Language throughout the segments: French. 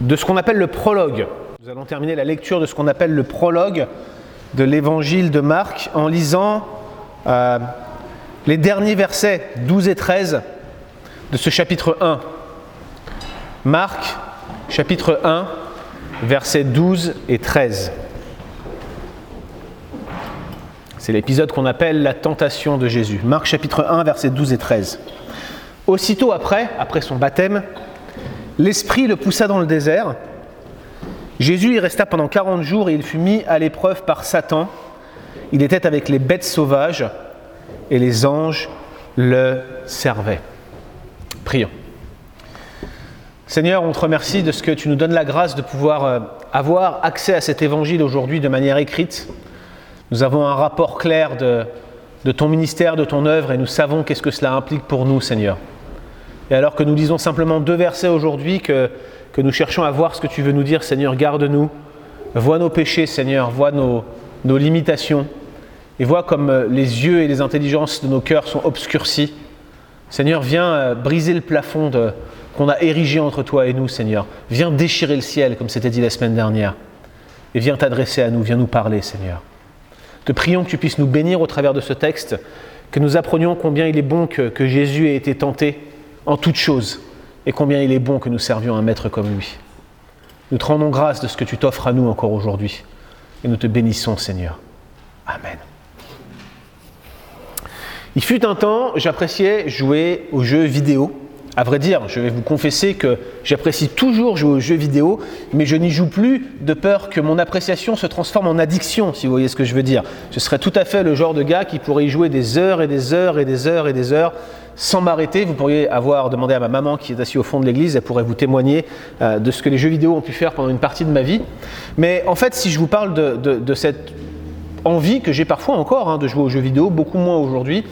de ce qu'on appelle le prologue. Nous allons terminer la lecture de ce qu'on appelle le prologue de l'évangile de Marc en lisant euh, les derniers versets 12 et 13 de ce chapitre 1. Marc, chapitre 1, versets 12 et 13. C'est l'épisode qu'on appelle la tentation de Jésus. Marc chapitre 1, versets 12 et 13. Aussitôt après, après son baptême, l'Esprit le poussa dans le désert. Jésus y resta pendant 40 jours et il fut mis à l'épreuve par Satan. Il était avec les bêtes sauvages et les anges le servaient. Prions. Seigneur, on te remercie de ce que tu nous donnes la grâce de pouvoir euh, avoir accès à cet évangile aujourd'hui de manière écrite. Nous avons un rapport clair de, de ton ministère, de ton œuvre, et nous savons qu'est-ce que cela implique pour nous, Seigneur. Et alors que nous lisons simplement deux versets aujourd'hui, que, que nous cherchons à voir ce que tu veux nous dire, Seigneur, garde-nous. Vois nos péchés, Seigneur, vois nos, nos limitations, et vois comme euh, les yeux et les intelligences de nos cœurs sont obscurcis. Seigneur, viens euh, briser le plafond qu'on a érigé entre toi et nous, Seigneur. Viens déchirer le ciel, comme c'était dit la semaine dernière. Et viens t'adresser à nous, viens nous parler, Seigneur. Te prions que tu puisses nous bénir au travers de ce texte, que nous apprenions combien il est bon que, que Jésus ait été tenté en toutes choses, et combien il est bon que nous servions un maître comme lui. Nous te rendons grâce de ce que tu t'offres à nous encore aujourd'hui, et nous te bénissons, Seigneur. Amen. Il fut un temps, j'appréciais jouer aux jeux vidéo. À vrai dire, je vais vous confesser que j'apprécie toujours jouer aux jeux vidéo, mais je n'y joue plus de peur que mon appréciation se transforme en addiction, si vous voyez ce que je veux dire. Je serais tout à fait le genre de gars qui pourrait y jouer des heures et des heures et des heures et des heures sans m'arrêter. Vous pourriez avoir demandé à ma maman qui est assise au fond de l'église, elle pourrait vous témoigner euh, de ce que les jeux vidéo ont pu faire pendant une partie de ma vie. Mais en fait, si je vous parle de, cette envie que j'ai parfois encore hein, de jouer aux jeux vidéo, beaucoup moins aujourd'hui,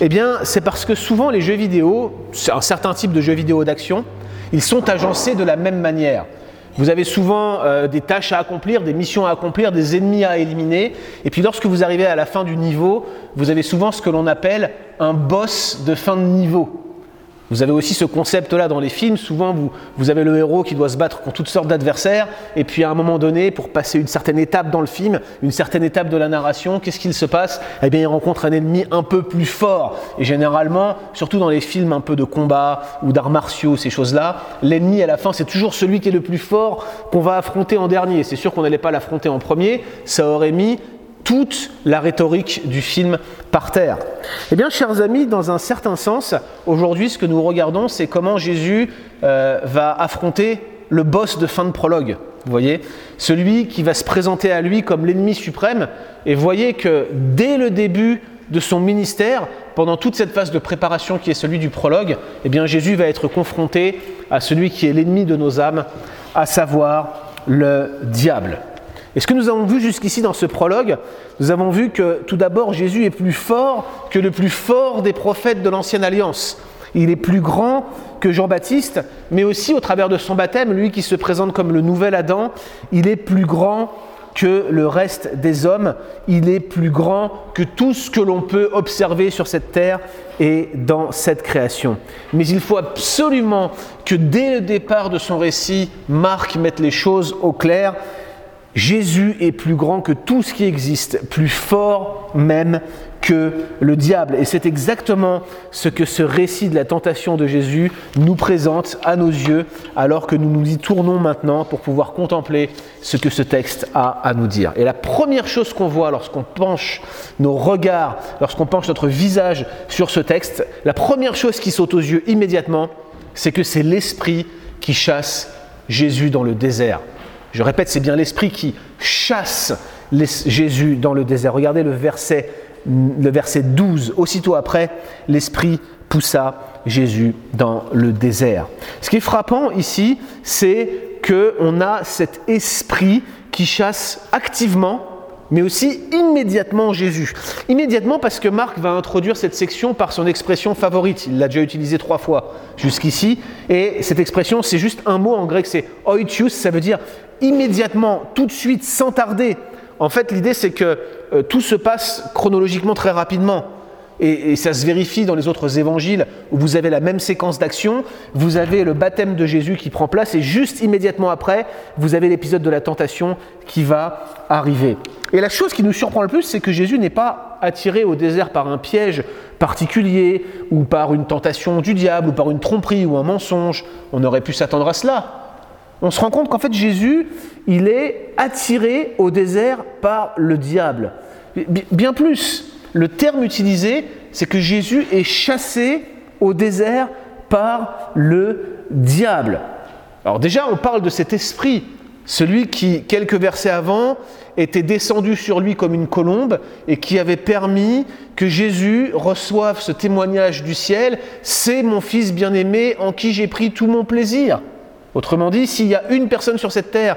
eh bien c'est parce que souvent les jeux vidéo, un certain type de jeux vidéo d'action, ils sont agencés de la même manière. Vous avez souvent euh, des tâches à accomplir, des missions à accomplir, des ennemis à éliminer, et puis lorsque vous arrivez à la fin du niveau, vous avez souvent ce que l'on appelle un boss de fin de niveau. Vous avez aussi ce concept-là dans les films. Souvent, vous, vous, avez le héros qui doit se battre contre toutes sortes d'adversaires. Et puis, à un moment donné, pour passer une certaine étape dans le film, une certaine étape de la narration, qu'est-ce qu'il se passe? Eh bien, il rencontre un ennemi un peu plus fort. Et généralement, surtout dans les films un peu de combat ou d'arts martiaux, ces choses-là, l'ennemi à la fin, c'est toujours celui qui est le plus fort qu'on va affronter en dernier. C'est sûr qu'on n'allait pas l'affronter en premier. Ça aurait mis toute la rhétorique du film par terre. Eh bien, chers amis, dans un certain sens, aujourd'hui, ce que nous regardons, c'est comment Jésus euh, va affronter le boss de fin de prologue. Vous voyez Celui qui va se présenter à lui comme l'ennemi suprême. Et voyez que dès le début de son ministère, pendant toute cette phase de préparation qui est celui du prologue, eh bien, Jésus va être confronté à celui qui est l'ennemi de nos âmes, à savoir le diable. Et ce que nous avons vu jusqu'ici dans ce prologue, nous avons vu que tout d'abord Jésus est plus fort que le plus fort des prophètes de l'Ancienne Alliance. Il est plus grand que Jean-Baptiste, mais aussi au travers de son baptême, lui qui se présente comme le nouvel Adam, il est plus grand que le reste des hommes, il est plus grand que tout ce que l'on peut observer sur cette terre et dans cette création. Mais il faut absolument que dès le départ de son récit, Marc mette les choses au clair Jésus est plus grand que tout ce qui existe, plus fort même que le diable. Et c'est exactement ce que ce récit de la tentation de Jésus nous présente à nos yeux, alors que nous nous y tournons maintenant pour pouvoir contempler ce que ce texte a à nous dire. Et la première chose qu'on voit lorsqu'on penche nos regards, lorsqu'on penche notre visage sur ce texte, la première chose qui saute aux yeux immédiatement, c'est que c'est l'Esprit qui chasse Jésus dans le désert. Je répète, c'est bien l'Esprit qui chasse Jésus dans le désert. Regardez le verset, le verset 12. Aussitôt après, l'Esprit poussa Jésus dans le désert. Ce qui est frappant ici, c'est qu'on a cet esprit qui chasse activement mais aussi immédiatement Jésus. Immédiatement parce que Marc va introduire cette section par son expression favorite. Il l'a déjà utilisée trois fois jusqu'ici. Et cette expression, c'est juste un mot en grec, c'est oitius, ça veut dire immédiatement, tout de suite, sans tarder. En fait, l'idée, c'est que euh, tout se passe chronologiquement très rapidement. et, ça se vérifie dans les autres évangiles où vous avez la même séquence d'action, vous avez le baptême de Jésus qui prend place et juste immédiatement après, vous avez l'épisode de la tentation qui va arriver. Et la chose qui nous surprend le plus, c'est que Jésus n'est pas attiré au désert par un piège particulier ou par une tentation du diable ou par une tromperie ou un mensonge. On aurait pu s'attendre à cela. On se rend compte qu'en fait Jésus, il est attiré au désert par le diable. Bien plus, le terme utilisé, c'est que Jésus est chassé au désert par le diable. Alors déjà, on parle de cet esprit, celui qui, quelques versets avant, était descendu sur lui comme une colombe et qui avait permis que Jésus reçoive ce témoignage du ciel, c'est mon fils bien-aimé en qui j'ai pris tout mon plaisir. Autrement dit, s'il y a une personne sur cette terre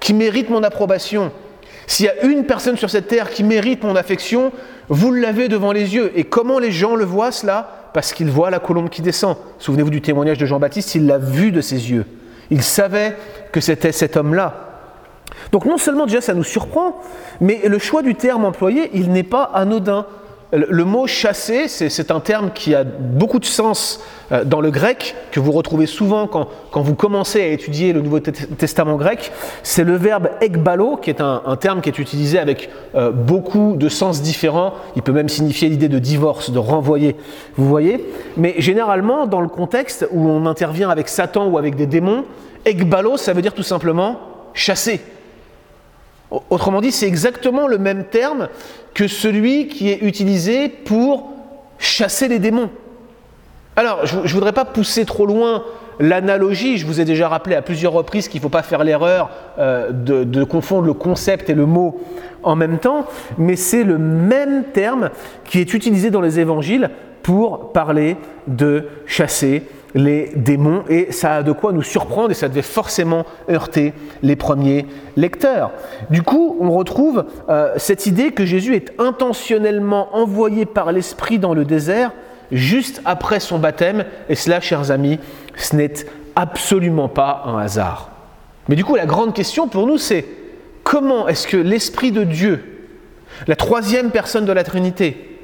qui mérite mon approbation, s'il y a une personne sur cette terre qui mérite mon affection, vous l'avez devant les yeux. Et comment les gens le voient cela? Parce qu'ils voient la colombe qui descend. Souvenez-vous du témoignage de Jean-Baptiste, il l'a vu de ses yeux. Il savait que c'était cet homme-là. Donc non seulement déjà ça nous surprend, mais le choix du terme employé, il n'est pas anodin. Le mot chasser, c'est un terme qui a beaucoup de sens euh, dans le grec, que vous retrouvez souvent quand, vous commencez à étudier le Nouveau Testament grec. C'est le verbe ekbalo, qui est un, terme qui est utilisé avec euh, beaucoup de sens différents. Il peut même signifier l'idée de divorce, de renvoyer. Vous voyez? Mais généralement, dans le contexte où on intervient avec Satan ou avec des démons, ekbalo, ça veut dire tout simplement chasser. Autrement dit, c'est exactement le même terme que celui qui est utilisé pour chasser les démons. Alors, je ne voudrais pas pousser trop loin l'analogie, je vous ai déjà rappelé à plusieurs reprises qu'il ne faut pas faire l'erreur euh, de, confondre le concept et le mot en même temps, mais c'est le même terme qui est utilisé dans les évangiles pour parler de chasser les démons, et ça a de quoi nous surprendre, et ça devait forcément heurter les premiers lecteurs. Du coup, on retrouve euh, cette idée que Jésus est intentionnellement envoyé par l'Esprit dans le désert juste après son baptême, et cela, chers amis, ce n'est absolument pas un hasard. Mais du coup, la grande question pour nous, c'est comment est-ce que l'Esprit de Dieu, la troisième personne de la Trinité,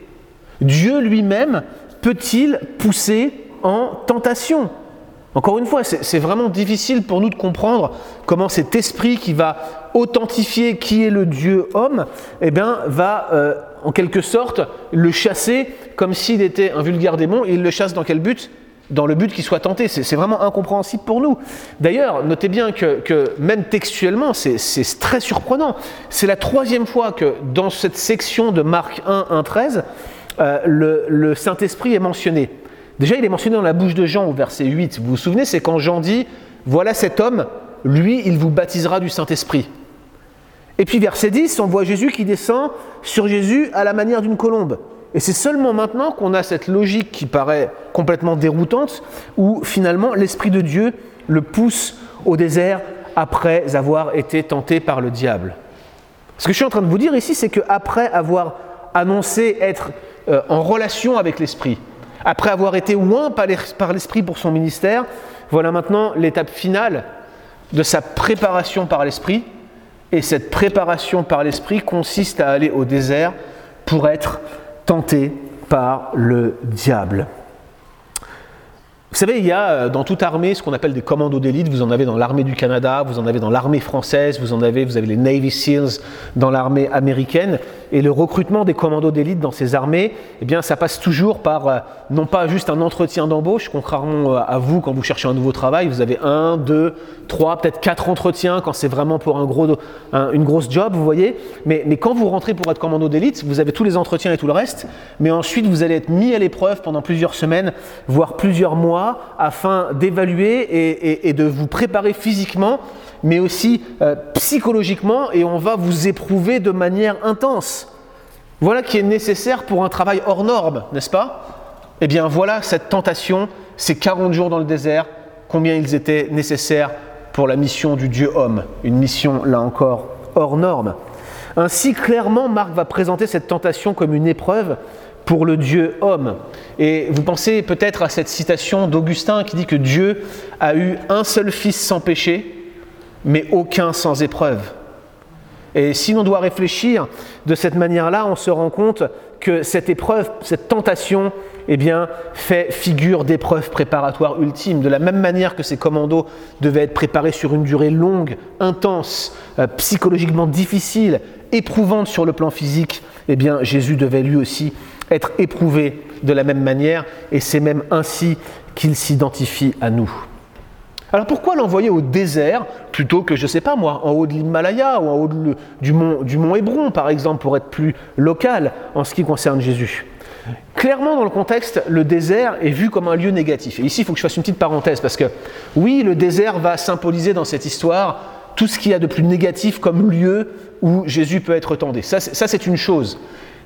Dieu lui-même, peut-il pousser en tentation. Encore une fois, c'est vraiment difficile pour nous de comprendre comment cet esprit qui va authentifier qui est le Dieu homme, eh bien, va euh, en quelque sorte le chasser comme s'il était un vulgaire démon. Et il le chasse dans quel but? Dans le but qu'il soit tenté. C'est vraiment incompréhensible pour nous. D'ailleurs, notez bien que, même textuellement, c'est très surprenant. C'est la troisième fois que dans cette section de Marc 1, 1, 13, le Saint-Esprit est mentionné. Déjà, il est mentionné dans la bouche de Jean au verset 8. Vous vous souvenez, c'est quand Jean dit, voilà cet homme, lui, il vous baptisera du Saint-Esprit. Et puis verset 10, on voit Jésus qui descend sur Jésus à la manière d'une colombe. Et c'est seulement maintenant qu'on a cette logique qui paraît complètement déroutante, où finalement l'Esprit de Dieu le pousse au désert après avoir été tenté par le diable. Ce que je suis en train de vous dire ici, c'est qu'après avoir annoncé être euh, en relation avec l'Esprit, après avoir été oint par l'Esprit pour son ministère, voilà maintenant l'étape finale de sa préparation par l'Esprit. Et cette préparation par l'Esprit consiste à aller au désert pour être tenté par le diable. Vous savez, il y a euh, dans toute armée ce qu'on appelle des commandos d'élite. Vous en avez dans l'armée du Canada, vous en avez dans l'armée française, vous en avez, vous avez les Navy SEALs dans l'armée américaine. Et le recrutement des commandos d'élite dans ces armées, eh bien, ça passe toujours par euh, non pas juste un entretien d'embauche, contrairement euh, à vous quand vous cherchez un nouveau travail, vous avez un, deux, trois, peut-être quatre entretiens quand c'est vraiment pour un gros, une grosse job, vous voyez. Mais, mais quand vous rentrez pour être commando d'élite, vous avez tous les entretiens et tout le reste. Mais ensuite, vous allez être mis à l'épreuve pendant plusieurs semaines, voire plusieurs mois afin d'évaluer et, de vous préparer physiquement, mais aussi euh, psychologiquement, et on va vous éprouver de manière intense. Voilà qui est nécessaire pour un travail hors norme, n'est-ce pas? Eh bien voilà cette tentation, ces 40 jours dans le désert, combien ils étaient nécessaires pour la mission du Dieu homme, une mission là encore hors norme. Ainsi, clairement, Marc va présenter cette tentation comme une épreuve pour le Dieu homme. Et vous pensez peut-être à cette citation d'Augustin qui dit que Dieu a eu un seul fils sans péché, mais aucun sans épreuve. Et si l'on doit réfléchir de cette manière-là, on se rend compte que cette épreuve, cette tentation, eh bien, fait figure d'épreuve préparatoire ultime. De la même manière que ces commandos devaient être préparés sur une durée longue, intense, euh, psychologiquement difficile, éprouvante sur le plan physique, eh bien, Jésus devait lui aussi être éprouvé de la même manière, et c'est même ainsi qu'il s'identifie à nous. Alors pourquoi l'envoyer au désert plutôt que, je ne sais pas moi, en haut de l'Himalaya ou en haut du, mont, du mont Hébron, par exemple, pour être plus local en ce qui concerne Jésus? Clairement, dans le contexte, le désert est vu comme un lieu négatif. Et ici, il faut que je fasse une petite parenthèse, parce que oui, le désert va symboliser dans cette histoire tout ce qu'il y a de plus négatif comme lieu où Jésus peut être tenté. Ça, c'est une chose.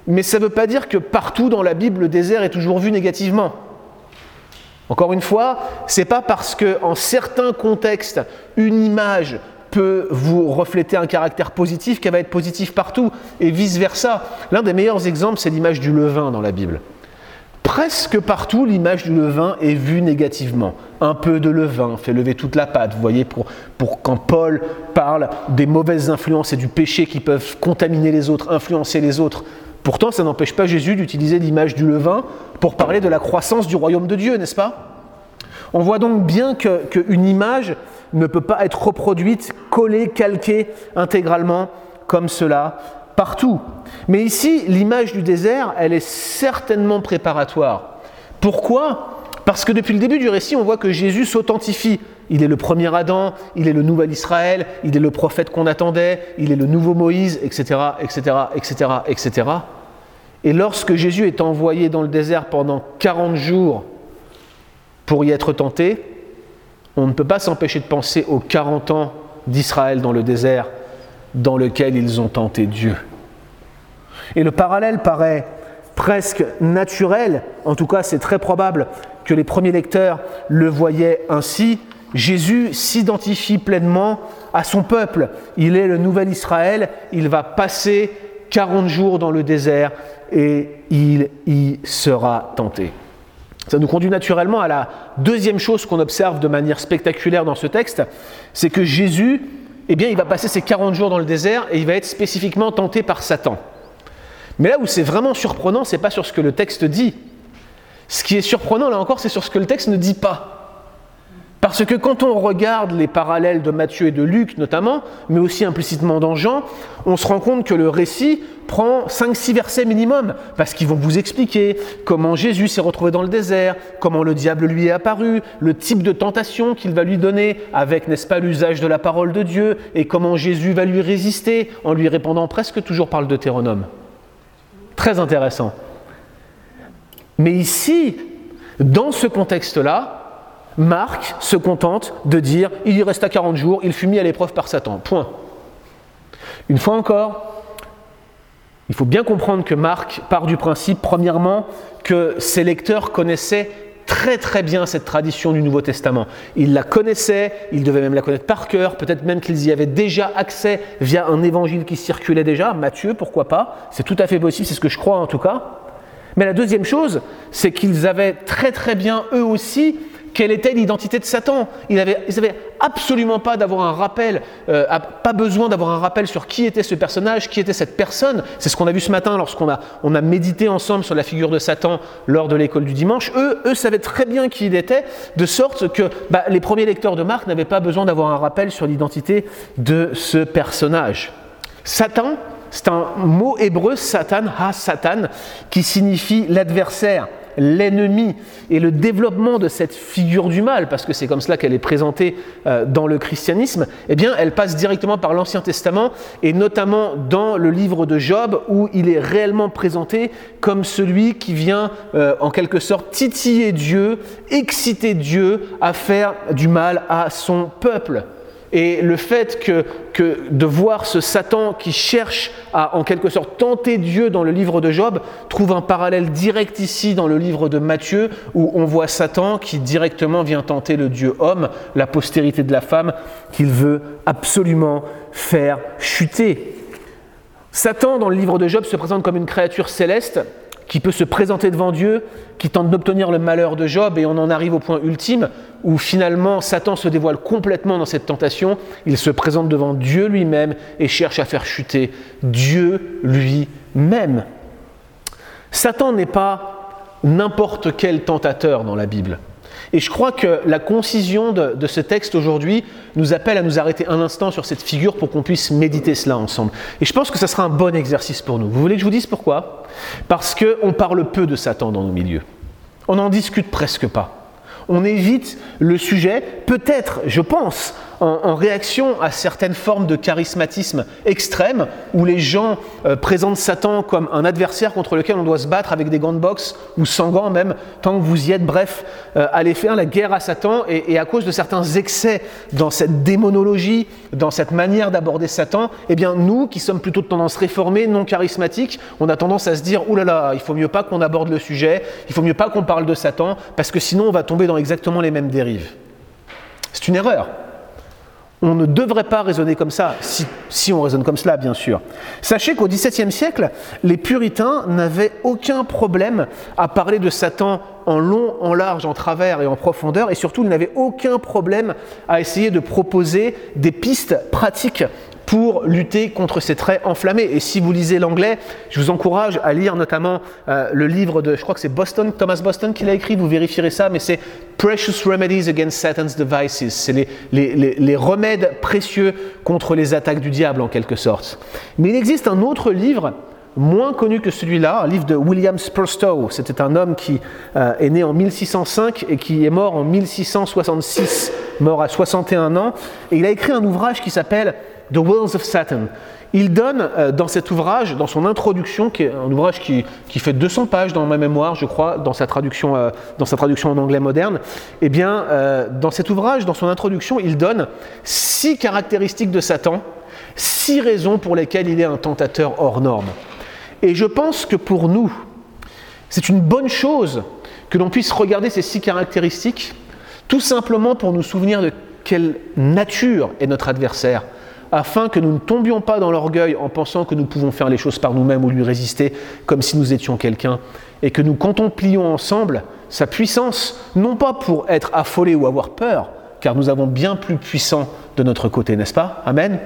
Mais ça ne veut pas dire que partout dans la Bible, le désert est toujours vu négativement. Encore une fois, c'est pas parce que en certains contextes, une image peut vous refléter un caractère positif qu'elle va être positive partout, et vice-versa. L'un des meilleurs exemples, c'est l'image du levain dans la Bible. Presque partout, l'image du levain est vue négativement. Un peu de levain fait lever toute la pâte. Vous voyez, quand Paul parle des mauvaises influences et du péché qui peuvent contaminer les autres, influencer les autres, Pourtant, ça n'empêche pas Jésus d'utiliser l'image du levain pour parler de la croissance du royaume de Dieu, n'est-ce pas? On voit donc bien qu'une image ne peut pas être reproduite, collée, calquée intégralement comme cela partout. Mais ici, l'image du désert, elle est certainement préparatoire. Pourquoi? Parce que depuis le début du récit, on voit que Jésus s'authentifie il est le premier Adam, il est le nouvel Israël, il est le prophète qu'on attendait, il est le nouveau Moïse, etc., etc., etc., etc. Et lorsque Jésus est envoyé dans le désert pendant 40 jours pour y être tenté, on ne peut pas s'empêcher de penser aux 40 ans d'Israël dans le désert dans lequel ils ont tenté Dieu. Et le parallèle paraît presque naturel, en tout cas c'est très probable que les premiers lecteurs le voyaient ainsi, Jésus s'identifie pleinement à son peuple. Il est le nouvel Israël, il va passer 40 jours dans le désert et il y sera tenté. Ça nous conduit naturellement à la deuxième chose qu'on observe de manière spectaculaire dans ce texte, c'est que Jésus, eh bien, il va passer ces 40 jours dans le désert et il va être spécifiquement tenté par Satan. Mais là où c'est vraiment surprenant, c'est pas sur ce que le texte dit. Ce qui est surprenant, là encore, c'est sur ce que le texte ne dit pas. Parce que quand on regarde les parallèles de Matthieu et de Luc notamment, mais aussi implicitement dans Jean, on se rend compte que le récit prend 5-6 versets minimum, parce qu'ils vont vous expliquer comment Jésus s'est retrouvé dans le désert, comment le diable lui est apparu, le type de tentation qu'il va lui donner avec, n'est-ce pas, l'usage de la parole de Dieu, et comment Jésus va lui résister en lui répondant presque toujours par le Deutéronome. Très intéressant. Mais ici, dans ce contexte-là, Marc se contente de dire il y resta 40 jours, il fut mis à l'épreuve par Satan. Point. Une fois encore, il faut bien comprendre que Marc part du principe, premièrement, que ses lecteurs connaissaient très très bien cette tradition du Nouveau Testament. Ils la connaissaient, ils devaient même la connaître par cœur, peut-être même qu'ils y avaient déjà accès via un évangile qui circulait déjà, Matthieu, pourquoi pas, c'est tout à fait possible, c'est ce que je crois en tout cas. Mais la deuxième chose, c'est qu'ils avaient très très bien eux aussi quelle était l'identité de Satan Ils n'avaient absolument pas d'avoir un rappel, euh, pas besoin d'avoir un rappel sur qui était ce personnage, qui était cette personne. C'est ce qu'on a vu ce matin lorsqu'on a, on a médité ensemble sur la figure de Satan lors de l'école du dimanche. Eux, eux savaient très bien qui il était, de sorte que bah, les premiers lecteurs de Marc n'avaient pas besoin d'avoir un rappel sur l'identité de ce personnage. Satan, c'est un mot hébreu, Satan, ha Satan, qui signifie l'adversaire l'ennemi et le développement de cette figure du mal, parce que c'est comme cela qu'elle est présentée euh, dans le christianisme, eh bien, elle passe directement par l'Ancien Testament et notamment dans le livre de Job où il est réellement présenté comme celui qui vient euh, en quelque sorte titiller Dieu, exciter Dieu à faire du mal à son peuple. Et le fait que, de voir ce Satan qui cherche à en quelque sorte tenter Dieu dans le livre de Job trouve un parallèle direct ici dans le livre de Matthieu où on voit Satan qui directement vient tenter le Dieu homme, la postérité de la femme qu'il veut absolument faire chuter. Satan dans le livre de Job se présente comme une créature céleste qui peut se présenter devant Dieu, qui tente d'obtenir le malheur de Job, et on en arrive au point ultime où finalement Satan se dévoile complètement dans cette tentation, il se présente devant Dieu lui-même et cherche à faire chuter Dieu lui-même. Satan n'est pas n'importe quel tentateur dans la Bible. Et je crois que la concision de, ce texte aujourd'hui nous appelle à nous arrêter un instant sur cette figure pour qu'on puisse méditer cela ensemble. Et je pense que ça sera un bon exercice pour nous. Vous voulez que je vous dise pourquoi? Parce qu'on parle peu de Satan dans nos milieux. On n'en discute presque pas. On évite le sujet, peut-être, je pense, en, réaction à certaines formes de charismatisme extrême, où les gens euh, présentent Satan comme un adversaire contre lequel on doit se battre avec des gants de boxe, ou sans gants même, tant que vous y êtes, bref, euh, allez faire la guerre à Satan, et, à cause de certains excès dans cette démonologie, dans cette manière d'aborder Satan, eh bien nous, qui sommes plutôt de tendance réformée, non charismatique, on a tendance à se dire, oulala, là là, il faut mieux pas qu'on aborde le sujet, il faut mieux pas qu'on parle de Satan, parce que sinon on va tomber dans exactement les mêmes dérives. C'est une erreur. On ne devrait pas raisonner comme ça, si, on raisonne comme cela, bien sûr. Sachez qu'au XVIIe siècle, les puritains n'avaient aucun problème à parler de Satan en long, en large, en travers et en profondeur, et surtout, ils n'avaient aucun problème à essayer de proposer des pistes pratiques pour lutter contre ces traits enflammés. Et si vous lisez l'anglais, je vous encourage à lire notamment euh, le livre de, je crois que c'est Boston, Thomas Boston qui l'a écrit, vous vérifierez ça, mais c'est Precious Remedies Against Satan's Devices. C'est les, les, les, remèdes précieux contre les attaques du diable en quelque sorte. Mais il existe un autre livre moins connu que celui-là, un livre de William Spurstow. C'était un homme qui euh, est né en 1605 et qui est mort en 1666, mort à 61 ans. Et il a écrit un ouvrage qui s'appelle The Wills of Satan. Il donne euh, dans cet ouvrage, dans son introduction, qui est un ouvrage qui, fait 200 pages dans ma mémoire, je crois, dans sa traduction, euh, dans sa traduction en anglais moderne, eh bien, dans cet ouvrage, dans son introduction, il donne six caractéristiques de Satan, six raisons pour lesquelles il est un tentateur hors norme. Et je pense que pour nous, c'est une bonne chose que l'on puisse regarder ces six caractéristiques, tout simplement pour nous souvenir de quelle nature est notre adversaire afin que nous ne tombions pas dans l'orgueil en pensant que nous pouvons faire les choses par nous-mêmes ou lui résister comme si nous étions quelqu'un, et que nous contemplions ensemble sa puissance, non pas pour être affolés ou avoir peur, car nous avons bien plus puissant de notre côté, n'est-ce pas? Amen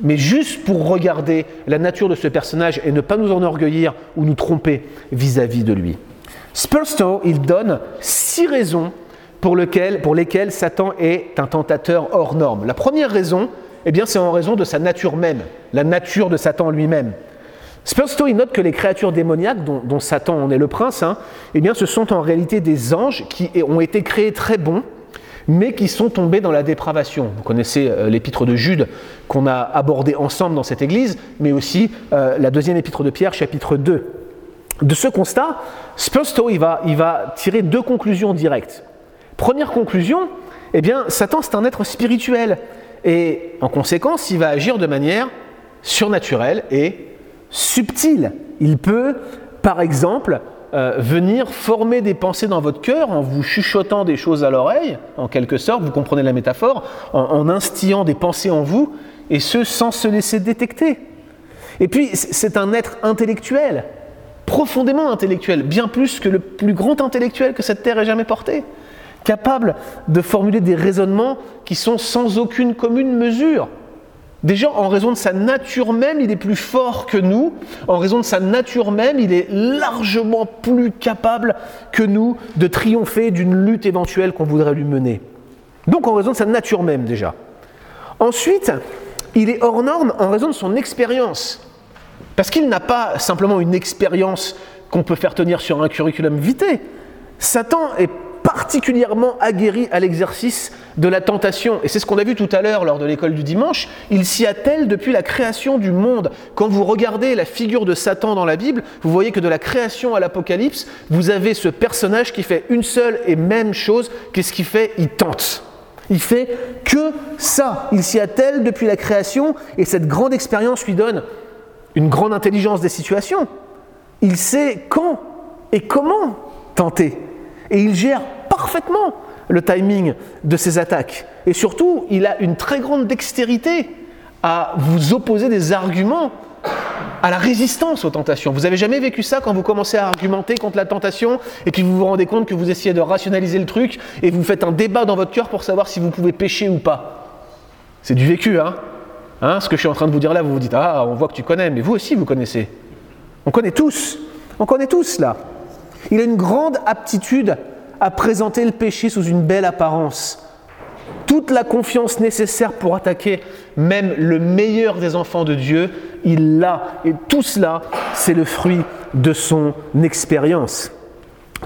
mais juste pour regarder la nature de ce personnage et ne pas nous enorgueillir ou nous tromper vis-à-vis de lui. Spurstow, il donne six raisons pour, lesquelles Satan est un tentateur hors norme. La première raison, eh bien c'est en raison de sa nature même, la nature de Satan lui-même. Spurstow note que les créatures démoniaques, dont, Satan en est le prince, hein, eh bien, ce sont en réalité des anges qui ont été créés très bons, mais qui sont tombés dans la dépravation. Vous connaissez euh, l'épître de Jude qu'on a abordé ensemble dans cette église, mais aussi euh, la deuxième épître de Pierre, chapitre 2. De ce constat, Spurstow va, il va tirer deux conclusions directes. Première conclusion, eh bien, Satan c'est un être spirituel et en conséquence, il va agir de manière surnaturelle et subtile. Il peut, par exemple, euh, venir former des pensées dans votre cœur en vous chuchotant des choses à l'oreille, en quelque sorte, vous comprenez la métaphore, en, en instillant des pensées en vous, et ce sans se laisser détecter. Et puis, c'est un être intellectuel, profondément intellectuel, bien plus que le plus grand intellectuel que cette terre ait jamais porté capable de formuler des raisonnements qui sont sans aucune commune mesure. Déjà, en raison de sa nature même, il est plus fort que nous. En raison de sa nature même, il est largement plus capable que nous de triompher d'une lutte éventuelle qu'on voudrait lui mener. Donc, en raison de sa nature même, déjà. Ensuite, il est hors norme en raison de son expérience. Parce qu'il n'a pas simplement une expérience qu'on peut faire tenir sur un curriculum vitae. Satan est particulièrement aguerri à l'exercice de la tentation. Et c'est ce qu'on a vu tout à l'heure lors de l'école du dimanche. Il s'y attelle depuis la création du monde. Quand vous regardez la figure de Satan dans la Bible, vous voyez que de la création à l'Apocalypse, vous avez ce personnage qui fait une seule et même chose. Qu'est-ce qu'il fait? Il tente. Il fait que ça. Il s'y attelle depuis la création et cette grande expérience lui donne une grande intelligence des situations. Il sait quand et comment tenter. Et il gère parfaitement le timing de ses attaques. Et surtout, il a une très grande dextérité à vous opposer des arguments à la résistance aux tentations. Vous avez jamais vécu ça quand vous commencez à argumenter contre la tentation et puis vous vous rendez compte que vous essayez de rationaliser le truc et vous faites un débat dans votre cœur pour savoir si vous pouvez pécher ou pas. C'est du vécu, hein, hein Ce que je suis en train de vous dire là, vous vous dites ah, on voit que tu connais, mais vous aussi vous connaissez. On connaît tous, on connaît tous là. Il a une grande aptitude à présenter le péché sous une belle apparence. Toute la confiance nécessaire pour attaquer même le meilleur des enfants de Dieu, il l'a. Et tout cela, c'est le fruit de son expérience.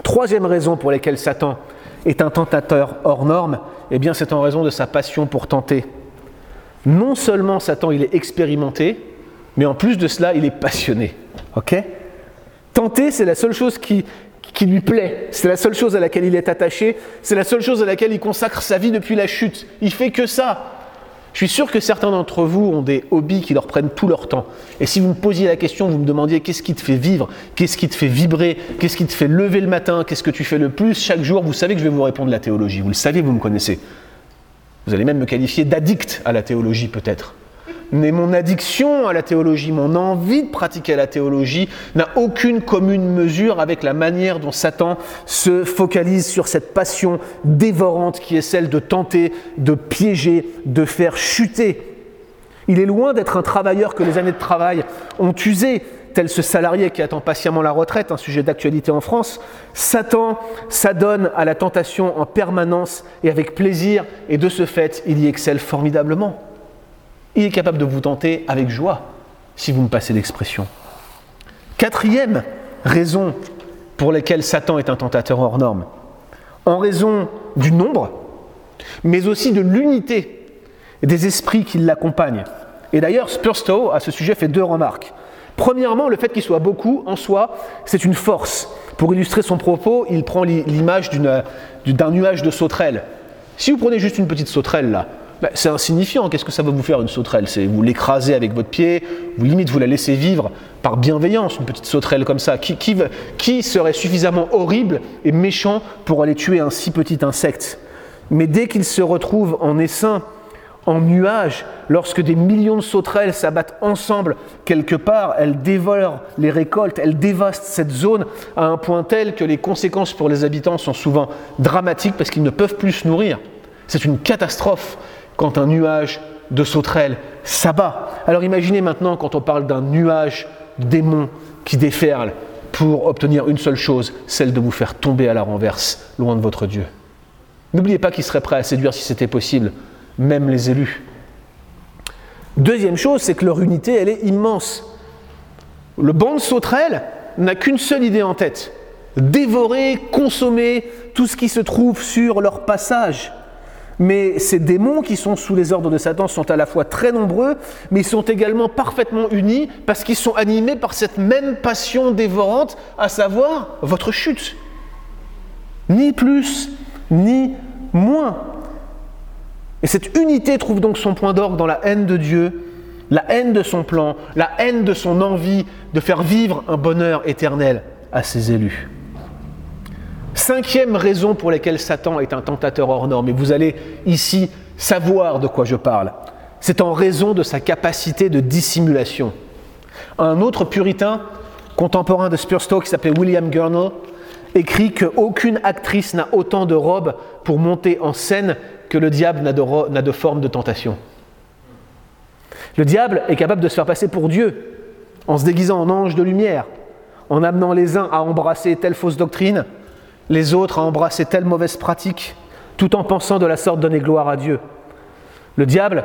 Troisième raison pour laquelle Satan est un tentateur hors norme, eh bien c'est en raison de sa passion pour tenter. Non seulement Satan, il est expérimenté, mais en plus de cela, il est passionné. Tenter, c'est la seule chose qui, qui lui plaît. C'est la seule chose à laquelle il est attaché. C'est la seule chose à laquelle il consacre sa vie depuis la chute. Il fait que ça. Je suis sûr que certains d'entre vous ont des hobbies qui leur prennent tout leur temps. Et si vous me posiez la question, vous me demandiez qu'est-ce qui te fait vivre, qu'est-ce qui te fait vibrer, qu'est-ce qui te fait lever le matin, qu'est-ce que tu fais le plus chaque jour, vous savez que je vais vous répondre la théologie. Vous le savez, vous me connaissez. Vous allez même me qualifier d'addict à la théologie peut-être mais mon addiction à la théologie, mon envie de pratiquer la théologie n'a aucune commune mesure avec la manière dont Satan se focalise sur cette passion dévorante qui est celle de tenter, de piéger, de faire chuter. Il est loin d'être un travailleur que les années de travail ont usé, tel ce salarié qui attend patiemment la retraite, un sujet d'actualité en France. Satan s'adonne à la tentation en permanence et avec plaisir, et de ce fait, il y excelle formidablement. Il est capable de vous tenter avec joie, si vous me passez l'expression. Quatrième raison pour laquelle Satan est un tentateur hors norme, en raison du nombre, mais aussi de l'unité des esprits qui l'accompagnent. Et d'ailleurs, Spurstow, à ce sujet, fait deux remarques. Premièrement, le fait qu'il soit beaucoup, en soi, c'est une force. Pour illustrer son propos, il prend l'image d'un nuage de sauterelles. Si vous prenez juste une petite sauterelle là, bah, c'est insignifiant. Qu'est-ce que ça va vous faire une sauterelle? C'est vous l'écrasez avec votre pied, vous limite vous la laissez vivre par bienveillance, une petite sauterelle comme ça. Qui, serait suffisamment horrible et méchant pour aller tuer un si petit insecte? Mais dès qu'il se retrouve en essaim, en nuage, lorsque des millions de sauterelles s'abattent ensemble quelque part, elles dévorent les récoltes, elles dévastent cette zone à un point tel que les conséquences pour les habitants sont souvent dramatiques parce qu'ils ne peuvent plus se nourrir. C'est une catastrophe quand un nuage de sauterelles s'abat. Alors imaginez maintenant quand on parle d'un nuage de démons qui déferle pour obtenir une seule chose, celle de vous faire tomber à la renverse, loin de votre Dieu. N'oubliez pas qu'il serait prêt à séduire si c'était possible, même les élus. Deuxième chose, c'est que leur unité, elle est immense. Le banc de sauterelles n'a qu'une seule idée en tête, dévorer, consommer tout ce qui se trouve sur leur passage. Mais ces démons qui sont sous les ordres de Satan sont à la fois très nombreux, mais ils sont également parfaitement unis parce qu'ils sont animés par cette même passion dévorante, à savoir votre chute. Ni plus, ni moins. Et cette unité trouve donc son point d'orgue dans la haine de Dieu, la haine de son plan, la haine de son envie de faire vivre un bonheur éternel à ses élus. Cinquième raison pour laquelle Satan est un tentateur hors norme, et vous allez ici savoir de quoi je parle, c'est en raison de sa capacité de dissimulation. Un autre puritain contemporain de Spurstow qui s'appelait William Gurnall écrit qu'aucune actrice n'a autant de robes pour monter en scène que le diable n'a de, de forme de tentation. Le diable est capable de se faire passer pour Dieu en se déguisant en ange de lumière, en amenant les uns à embrasser telle fausse doctrine, les autres à embrasser telle mauvaise pratique, tout en pensant de la sorte donner gloire à Dieu. Le diable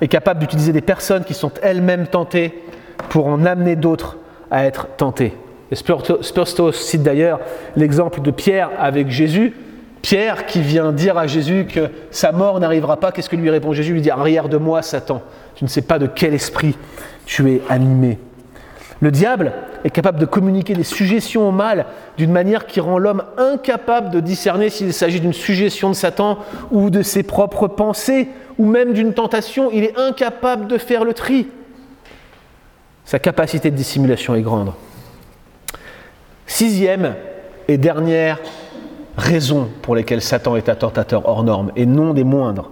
est capable d'utiliser des personnes qui sont elles-mêmes tentées pour en amener d'autres à être tentés. Et Spurstos cite d'ailleurs l'exemple de Pierre avec Jésus. Pierre qui vient dire à Jésus que sa mort n'arrivera pas, qu'est-ce que lui répond Jésus? Il lui dit Arrière de moi, Satan, tu ne sais pas de quel esprit tu es animé. Le diable est capable de communiquer des suggestions au mal d'une manière qui rend l'homme incapable de discerner s'il s'agit d'une suggestion de Satan ou de ses propres pensées ou même d'une tentation. Il est incapable de faire le tri. Sa capacité de dissimulation est grande. Sixième et dernière raison pour laquelle Satan est un tentateur hors norme, et non des moindres,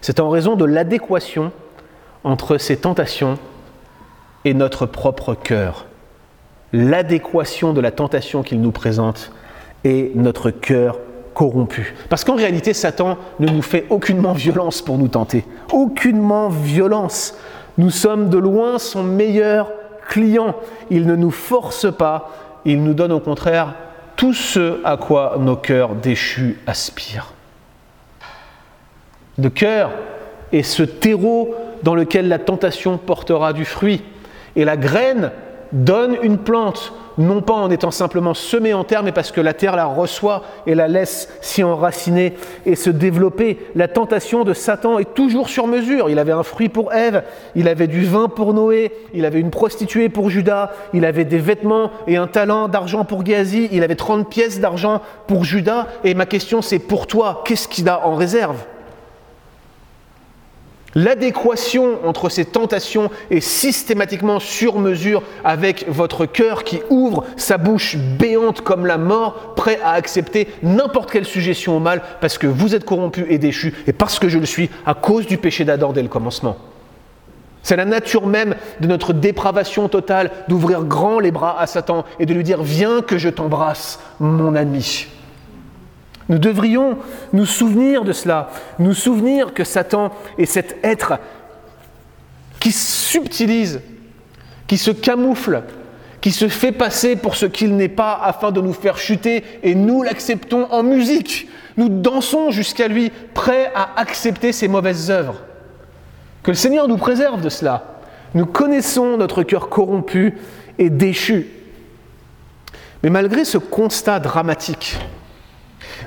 c'est en raison de l'adéquation entre ses tentations et notre propre cœur. L'adéquation de la tentation qu'il nous présente et notre cœur corrompu. Parce qu'en réalité, Satan ne nous fait aucunement violence pour nous tenter. Aucunement violence. Nous sommes de loin son meilleur client. Il ne nous force pas, il nous donne au contraire tout ce à quoi nos cœurs déchus aspirent. Le cœur est ce terreau dans lequel la tentation portera du fruit. Et la graine donne une plante, non pas en étant simplement semée en terre, mais parce que la terre la reçoit et la laisse s'y enraciner et se développer. La tentation de Satan est toujours sur mesure. Il avait un fruit pour Ève, il avait du vin pour Noé, il avait une prostituée pour Judas, il avait des vêtements et un talent d'argent pour Géasi, il avait 30 pièces d'argent pour Judas. Et ma question c'est pour toi, qu'est-ce qu'il a en réserve? L'adéquation entre ces tentations est systématiquement sur mesure avec votre cœur qui ouvre sa bouche béante comme la mort, prêt à accepter n'importe quelle suggestion au mal parce que vous êtes corrompu et déchu et parce que je le suis à cause du péché d'Adam dès le commencement. C'est la nature même de notre dépravation totale d'ouvrir grand les bras à Satan et de lui dire Viens que je t'embrasse, mon ami. Nous devrions nous souvenir de cela, nous souvenir que Satan est cet être qui subtilise, qui se camoufle, qui se fait passer pour ce qu'il n'est pas afin de nous faire chuter, et nous l'acceptons en musique. Nous dansons jusqu'à lui, prêts à accepter ses mauvaises œuvres. Que le Seigneur nous préserve de cela. Nous connaissons notre cœur corrompu et déchu. Mais malgré ce constat dramatique,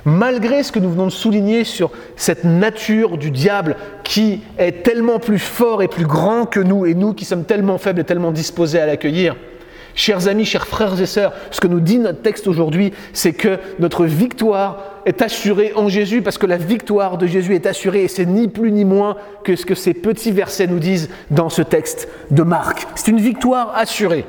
Malgré ce que nous venons de souligner sur cette nature du diable qui est tellement plus fort et plus grand que nous, et nous qui sommes tellement faibles et tellement disposés à l'accueillir, chers amis, chers frères et sœurs, ce que nous dit notre texte aujourd'hui, c'est que notre victoire est assurée en Jésus, parce que la victoire de Jésus est assurée, et c'est ni plus ni moins que ce que ces petits versets nous disent dans ce texte de Marc. C'est une victoire assurée.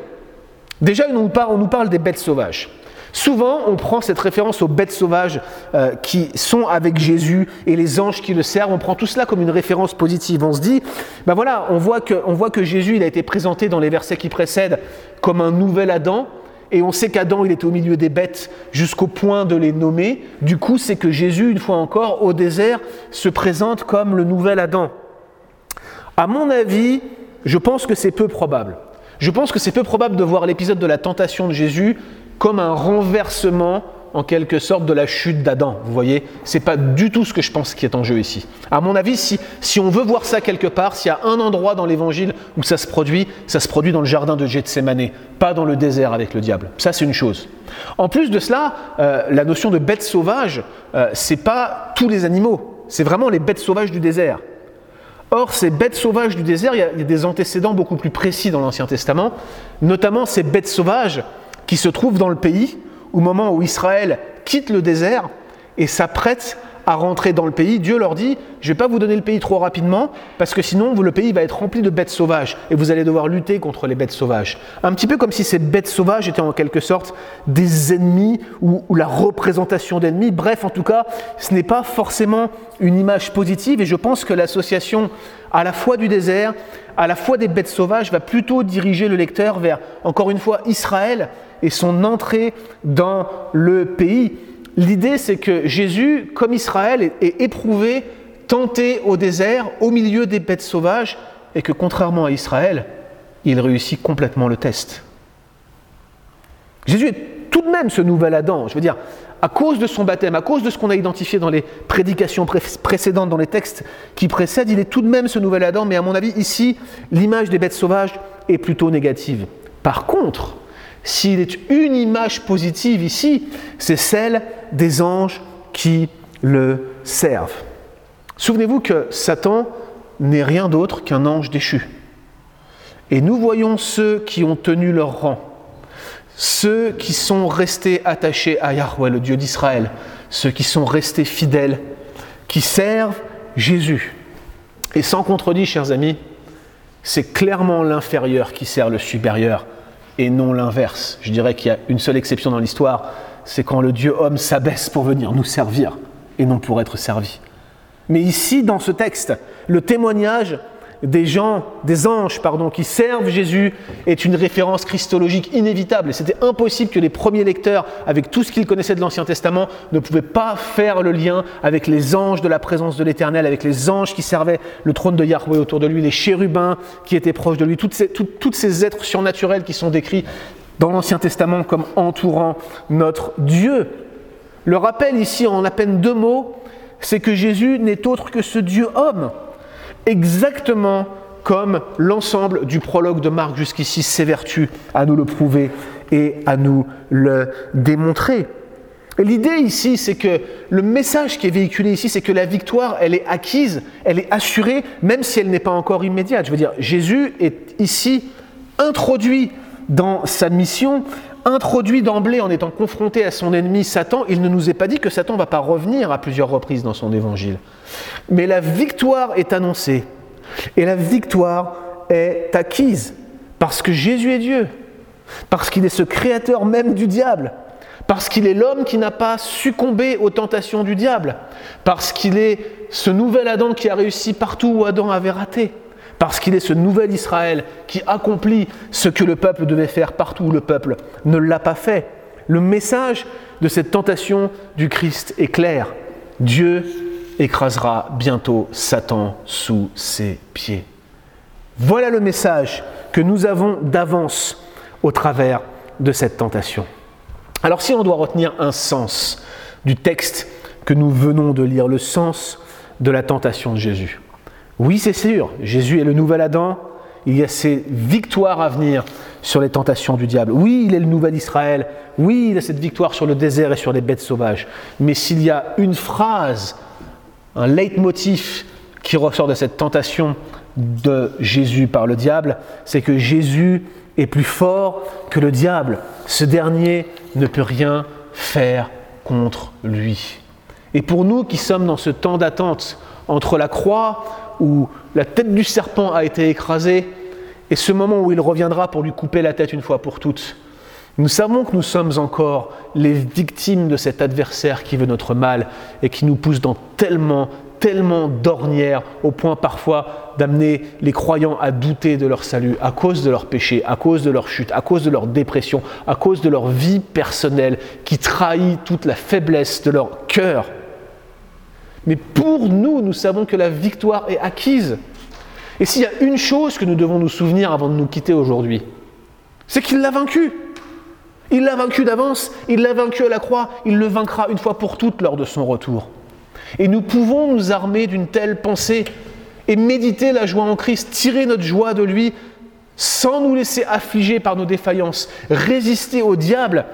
Déjà, on nous parle, on nous parle des bêtes sauvages. Souvent, on prend cette référence aux bêtes sauvages euh, qui sont avec Jésus et les anges qui le servent. On prend tout cela comme une référence positive. On se dit, ben voilà, on voit que, on Jésus, a été présenté dans les versets qui précèdent comme un nouvel Adam. Et on sait qu'Adam, il était au milieu des bêtes jusqu'au point de les nommer. Du coup, c'est que Jésus, une fois encore, au désert, se présente comme le nouvel Adam. À mon avis, je pense que c'est peu probable. Je pense que c'est peu probable de voir l'épisode de la tentation de Jésus comme un renversement en quelque sorte de la chute d'Adam. Vous voyez, c'est pas du tout ce que je pense qui est en jeu ici. À mon avis, si, on veut voir ça quelque part, s'il y a un endroit dans l'évangile où ça se produit, ça se produit dans le jardin de Gethsemane, pas dans le désert avec le diable. Ça, c'est une chose. En plus de cela, euh, la notion de bête sauvage, euh, c'est pas tous les animaux, c'est vraiment les bêtes sauvages du désert. Or, ces bêtes sauvages du désert, il y a des antécédents beaucoup plus précis dans l'Ancien Testament, notamment ces bêtes sauvages qui se trouve dans le pays au moment où Israël quitte le désert et s'apprête à rentrer dans le pays, Dieu leur dit, je ne vais pas vous donner le pays trop rapidement, parce que sinon le pays va être rempli de bêtes sauvages, et vous allez devoir lutter contre les bêtes sauvages. Un petit peu comme si ces bêtes sauvages étaient en quelque sorte des ennemis, ou, ou la représentation d'ennemis. Bref, en tout cas, ce n'est pas forcément une image positive, et je pense que l'association à la fois du désert, à la fois des bêtes sauvages, va plutôt diriger le lecteur vers, encore une fois, Israël, et son entrée dans le pays. L'idée, c'est que Jésus, comme Israël, est éprouvé, tenté au désert, au milieu des bêtes sauvages, et que contrairement à Israël, il réussit complètement le test. Jésus est tout de même ce nouvel Adam. Je veux dire, à cause de son baptême, à cause de ce qu'on a identifié dans les prédications précédentes, dans les textes qui précèdent, il est tout de même ce nouvel Adam, mais à mon avis, ici, l'image des bêtes sauvages est plutôt négative. Par contre, s'il est une image positive ici, c'est celle des anges qui le servent. Souvenez-vous que Satan n'est rien d'autre qu'un ange déchu. Et nous voyons ceux qui ont tenu leur rang, ceux qui sont restés attachés à Yahweh, le Dieu d'Israël, ceux qui sont restés fidèles, qui servent Jésus. Et sans contredit, chers amis, c'est clairement l'inférieur qui sert le supérieur et non l'inverse. Je dirais qu'il y a une seule exception dans l'histoire, c'est quand le Dieu homme s'abaisse pour venir nous servir et non pour être servi. Mais ici, dans ce texte, le témoignage des gens, des anges, pardon, qui servent Jésus est une référence christologique inévitable. Et c'était impossible que les premiers lecteurs, avec tout ce qu'ils connaissaient de l'Ancien Testament, ne pouvaient pas faire le lien avec les anges de la présence de l'Éternel, avec les anges qui servaient le trône de Yahweh autour de lui, les chérubins qui étaient proches de lui, toutes ces, toutes ces êtres surnaturels qui sont décrits dans l'Ancien Testament comme entourant notre Dieu. Le rappel ici en à peine deux mots, c'est que Jésus n'est autre que ce Dieu homme exactement comme l'ensemble du prologue de Marc jusqu'ici s'évertue à nous le prouver et à nous le démontrer. L'idée ici, c'est que le message qui est véhiculé ici, c'est que la victoire, elle est acquise, elle est assurée, même si elle n'est pas encore immédiate. Je veux dire, Jésus est ici introduit dans sa mission, introduit d'emblée en étant confronté à son ennemi Satan. Il ne nous est pas dit que Satan ne va pas revenir à plusieurs reprises dans son évangile. Mais la victoire est annoncée. Et la victoire est acquise. Parce que Jésus est Dieu. Parce qu'il est ce créateur même du diable. Parce qu'il est l'homme qui n'a pas succombé aux tentations du diable. Parce qu'il est ce nouvel Adam qui a réussi partout où Adam avait raté. Parce qu'il est ce nouvel Israël qui accomplit ce que le peuple devait faire partout où le peuple ne l'a pas fait. Le message de cette tentation du Christ est clair. Dieu écrasera bientôt Satan sous ses pieds. Voilà le message que nous avons d'avance au travers de cette tentation. Alors si on doit retenir un sens du texte que nous venons de lire, le sens de la tentation de Jésus. Oui, c'est sûr, Jésus est le nouvel Adam, il y a ces victoires à venir sur les tentations du diable. Oui, il est le nouvel Israël, oui, il a cette victoire sur le désert et sur les bêtes sauvages. Mais s'il y a une phrase un leitmotiv qui ressort de cette tentation de Jésus par le diable, c'est que Jésus est plus fort que le diable. Ce dernier ne peut rien faire contre lui. Et pour nous qui sommes dans ce temps d'attente entre la croix où la tête du serpent a été écrasée et ce moment où il reviendra pour lui couper la tête une fois pour toutes, nous savons que nous sommes encore les victimes de cet adversaire qui veut notre mal et qui nous pousse dans tellement, tellement d'ornières, au point parfois d'amener les croyants à douter de leur salut à cause de leur péché, à cause de leur chute, à cause de leur dépression, à cause de leur vie personnelle qui trahit toute la faiblesse de leur cœur. Mais pour nous, nous savons que la victoire est acquise. Et s'il y a une chose que nous devons nous souvenir avant de nous quitter aujourd'hui, c'est qu'il l'a vaincu. Il l'a vaincu d'avance, il l'a vaincu à la croix, il le vaincra une fois pour toutes lors de son retour. Et nous pouvons nous armer d'une telle pensée et méditer la joie en Christ, tirer notre joie de lui sans nous laisser affliger par nos défaillances, résister au diable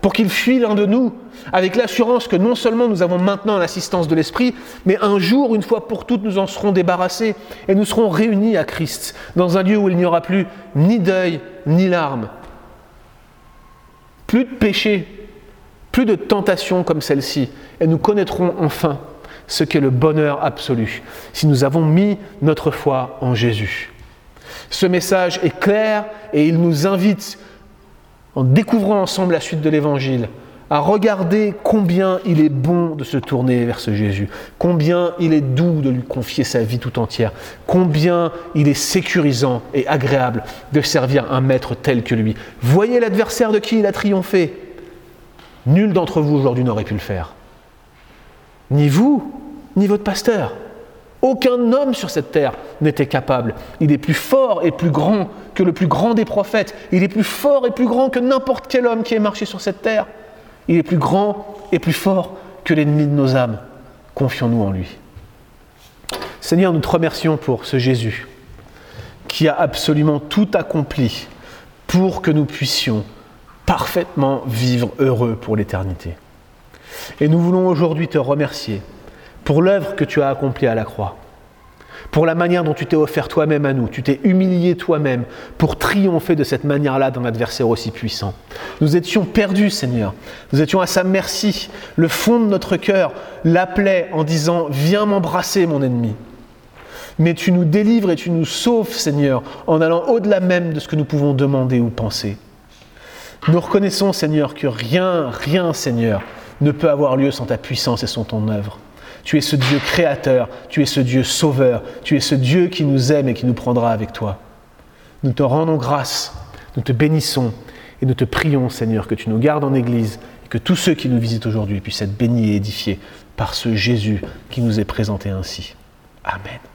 pour qu'il fuit l'un de nous, avec l'assurance que non seulement nous avons maintenant l'assistance de l'Esprit, mais un jour, une fois pour toutes, nous en serons débarrassés et nous serons réunis à Christ, dans un lieu où il n'y aura plus ni deuil, ni larmes, plus de péché, plus de tentations comme celle-ci, et nous connaîtrons enfin ce qu'est le bonheur absolu, si nous avons mis notre foi en Jésus. Ce message est clair et il nous invite, en découvrant ensemble la suite de l'Évangile, à regarder combien il est bon de se tourner vers ce Jésus, combien il est doux de lui confier sa vie tout entière, combien il est sécurisant et agréable de servir un maître tel que lui. Voyez l'adversaire de qui il a triomphé. Nul d'entre vous aujourd'hui n'aurait pu le faire. Ni vous, ni votre pasteur. Aucun homme sur cette terre n'était capable. Il est plus fort et plus grand que le plus grand des prophètes. Il est plus fort et plus grand que n'importe quel homme qui ait marché sur cette terre. Il est plus grand et plus fort que l'ennemi de nos âmes. Confions-nous en lui. Seigneur, nous te remercions pour ce Jésus qui a absolument tout accompli pour que nous puissions parfaitement vivre heureux pour l'éternité. Et nous voulons aujourd'hui te remercier pour l'œuvre que tu as accomplie à la croix pour la manière dont tu t'es offert toi-même à nous. Tu t'es humilié toi-même pour triompher de cette manière-là d'un adversaire aussi puissant. Nous étions perdus, Seigneur. Nous étions à sa merci. Le fond de notre cœur l'appelait en disant Viens m'embrasser, mon ennemi. Mais tu nous délivres et tu nous sauves, Seigneur, en allant au-delà même de ce que nous pouvons demander ou penser. Nous reconnaissons, Seigneur, que rien, rien, Seigneur, ne peut avoir lieu sans ta puissance et sans ton œuvre. Tu es ce Dieu créateur, tu es ce Dieu sauveur, tu es ce Dieu qui nous aime et qui nous prendra avec toi. Nous te rendons grâce, nous te bénissons et nous te prions, Seigneur, que tu nous gardes en Église et que tous ceux qui nous visitent aujourd'hui puissent être bénis et édifiés par ce Jésus qui nous est présenté ainsi. Amen.